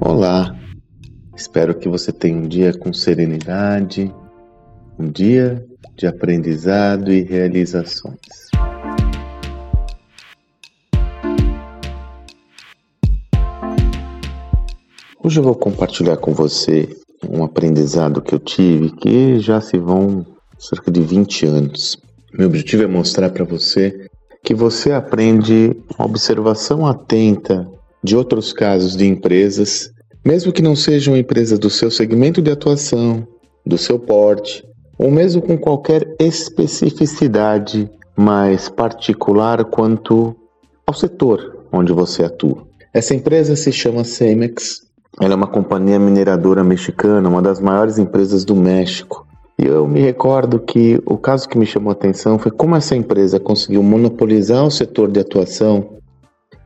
Olá, espero que você tenha um dia com serenidade, um dia de aprendizado e realizações. Hoje eu vou compartilhar com você um aprendizado que eu tive que já se vão cerca de 20 anos. Meu objetivo é mostrar para você que você aprende uma observação atenta de outros casos de empresas, mesmo que não sejam empresas do seu segmento de atuação, do seu porte, ou mesmo com qualquer especificidade mais particular quanto ao setor onde você atua. Essa empresa se chama Cemex. Ela é uma companhia mineradora mexicana, uma das maiores empresas do México. E eu me recordo que o caso que me chamou a atenção foi como essa empresa conseguiu monopolizar o setor de atuação,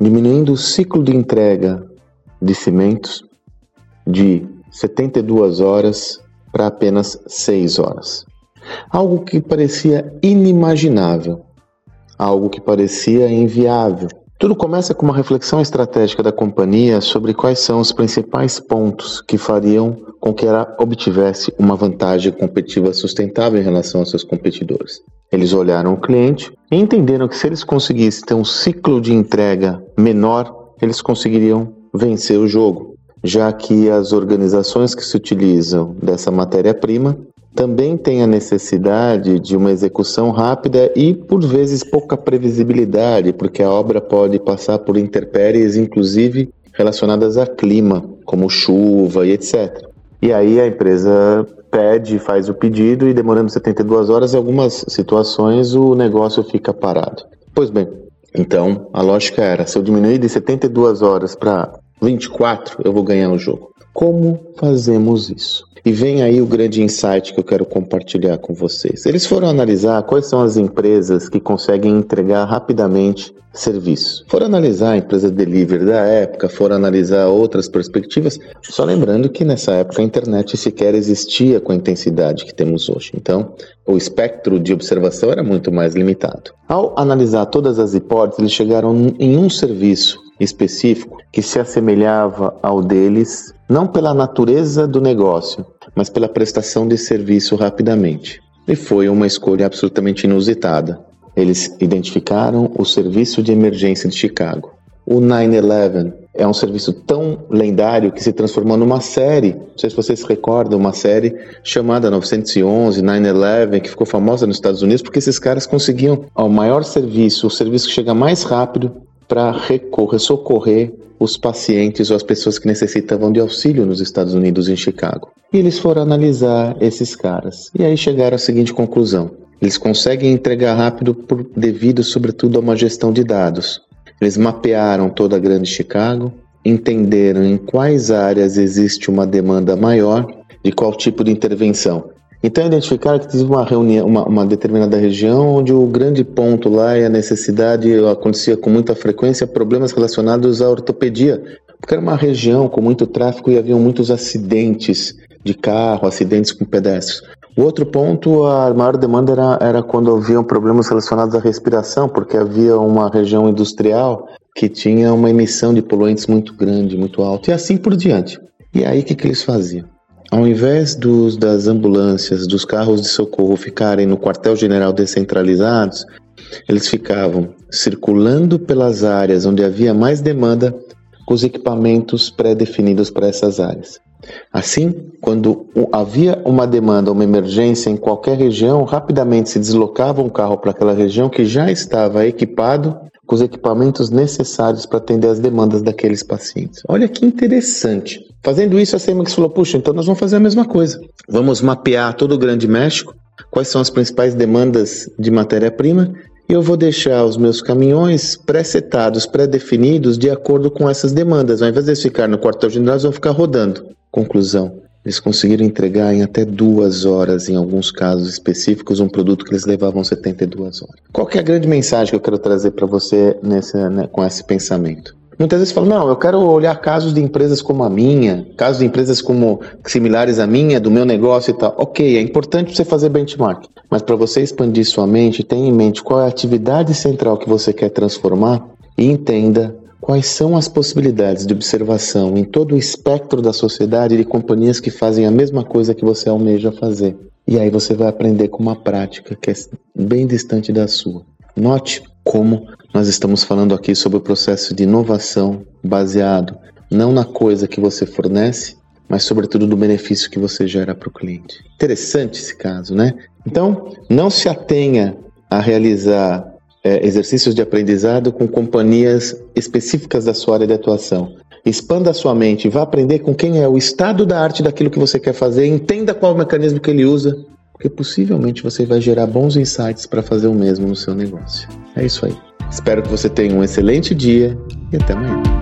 diminuindo o ciclo de entrega de cimentos de 72 horas para apenas 6 horas. Algo que parecia inimaginável, algo que parecia inviável. Tudo começa com uma reflexão estratégica da companhia sobre quais são os principais pontos que fariam com que ela obtivesse uma vantagem competitiva sustentável em relação aos seus competidores. Eles olharam o cliente e entenderam que se eles conseguissem ter um ciclo de entrega menor, eles conseguiriam vencer o jogo, já que as organizações que se utilizam dessa matéria-prima também tem a necessidade de uma execução rápida e, por vezes, pouca previsibilidade, porque a obra pode passar por intempéries, inclusive relacionadas a clima, como chuva e etc. E aí a empresa pede, faz o pedido e demorando 72 horas, em algumas situações o negócio fica parado. Pois bem, então a lógica era: se eu diminuir de 72 horas para 24, eu vou ganhar o jogo. Como fazemos isso? E vem aí o grande insight que eu quero compartilhar com vocês. Eles foram analisar quais são as empresas que conseguem entregar rapidamente serviço. Foram analisar a empresa delivery da época, foram analisar outras perspectivas, só lembrando que nessa época a internet sequer existia com a intensidade que temos hoje. Então, o espectro de observação era muito mais limitado. Ao analisar todas as hipóteses, eles chegaram em um serviço específico que se assemelhava ao deles, não pela natureza do negócio, mas pela prestação de serviço rapidamente. E foi uma escolha absolutamente inusitada. Eles identificaram o Serviço de Emergência de Chicago. O 9-11 é um serviço tão lendário que se transformou numa série. Não sei se vocês recordam, uma série chamada 911, 9-11, que ficou famosa nos Estados Unidos porque esses caras conseguiam o maior serviço, o serviço que chega mais rápido para socorrer os pacientes ou as pessoas que necessitavam de auxílio nos Estados Unidos, em Chicago. E eles foram analisar esses caras. E aí chegaram à seguinte conclusão: eles conseguem entregar rápido por, devido, sobretudo, a uma gestão de dados. Eles mapearam toda a grande Chicago, entenderam em quais áreas existe uma demanda maior de qual tipo de intervenção. Então identificaram que teve uma reunião, uma, uma, determinada região onde o grande ponto lá e a necessidade acontecia com muita frequência problemas relacionados à ortopedia, porque era uma região com muito tráfego e haviam muitos acidentes de carro, acidentes com pedestres. O outro ponto, a maior demanda era, era quando haviam problemas relacionados à respiração, porque havia uma região industrial que tinha uma emissão de poluentes muito grande, muito alta, e assim por diante. E aí o que, que eles faziam? Ao invés dos, das ambulâncias, dos carros de socorro ficarem no quartel-general descentralizados, eles ficavam circulando pelas áreas onde havia mais demanda com os equipamentos pré-definidos para essas áreas. Assim, quando havia uma demanda, uma emergência em qualquer região, rapidamente se deslocava um carro para aquela região que já estava equipado com os equipamentos necessários para atender as demandas daqueles pacientes. Olha que interessante. Fazendo isso, a CEMEX falou: puxa, então nós vamos fazer a mesma coisa. Vamos mapear todo o Grande México, quais são as principais demandas de matéria-prima, e eu vou deixar os meus caminhões pré-setados, pré-definidos, de acordo com essas demandas. Ao invés de ficar no quartel-general, eles vão ficar rodando. Conclusão. Eles conseguiram entregar em até duas horas, em alguns casos específicos, um produto que eles levavam 72 horas. Qual é a grande mensagem que eu quero trazer para você nesse, né, com esse pensamento? Muitas vezes falam, não, eu quero olhar casos de empresas como a minha, casos de empresas como similares à minha, do meu negócio e tal. Ok, é importante você fazer benchmark, mas para você expandir sua mente, tenha em mente qual é a atividade central que você quer transformar e entenda quais são as possibilidades de observação em todo o espectro da sociedade de companhias que fazem a mesma coisa que você almeja fazer. E aí você vai aprender com uma prática que é bem distante da sua. Note como nós estamos falando aqui sobre o processo de inovação baseado não na coisa que você fornece, mas sobretudo do benefício que você gera para o cliente. Interessante esse caso, né? Então, não se atenha a realizar é, exercícios de aprendizado com companhias específicas da sua área de atuação. Expanda a sua mente, vá aprender com quem é o estado da arte daquilo que você quer fazer, entenda qual o mecanismo que ele usa, porque possivelmente você vai gerar bons insights para fazer o mesmo no seu negócio. É isso aí. Espero que você tenha um excelente dia e até amanhã.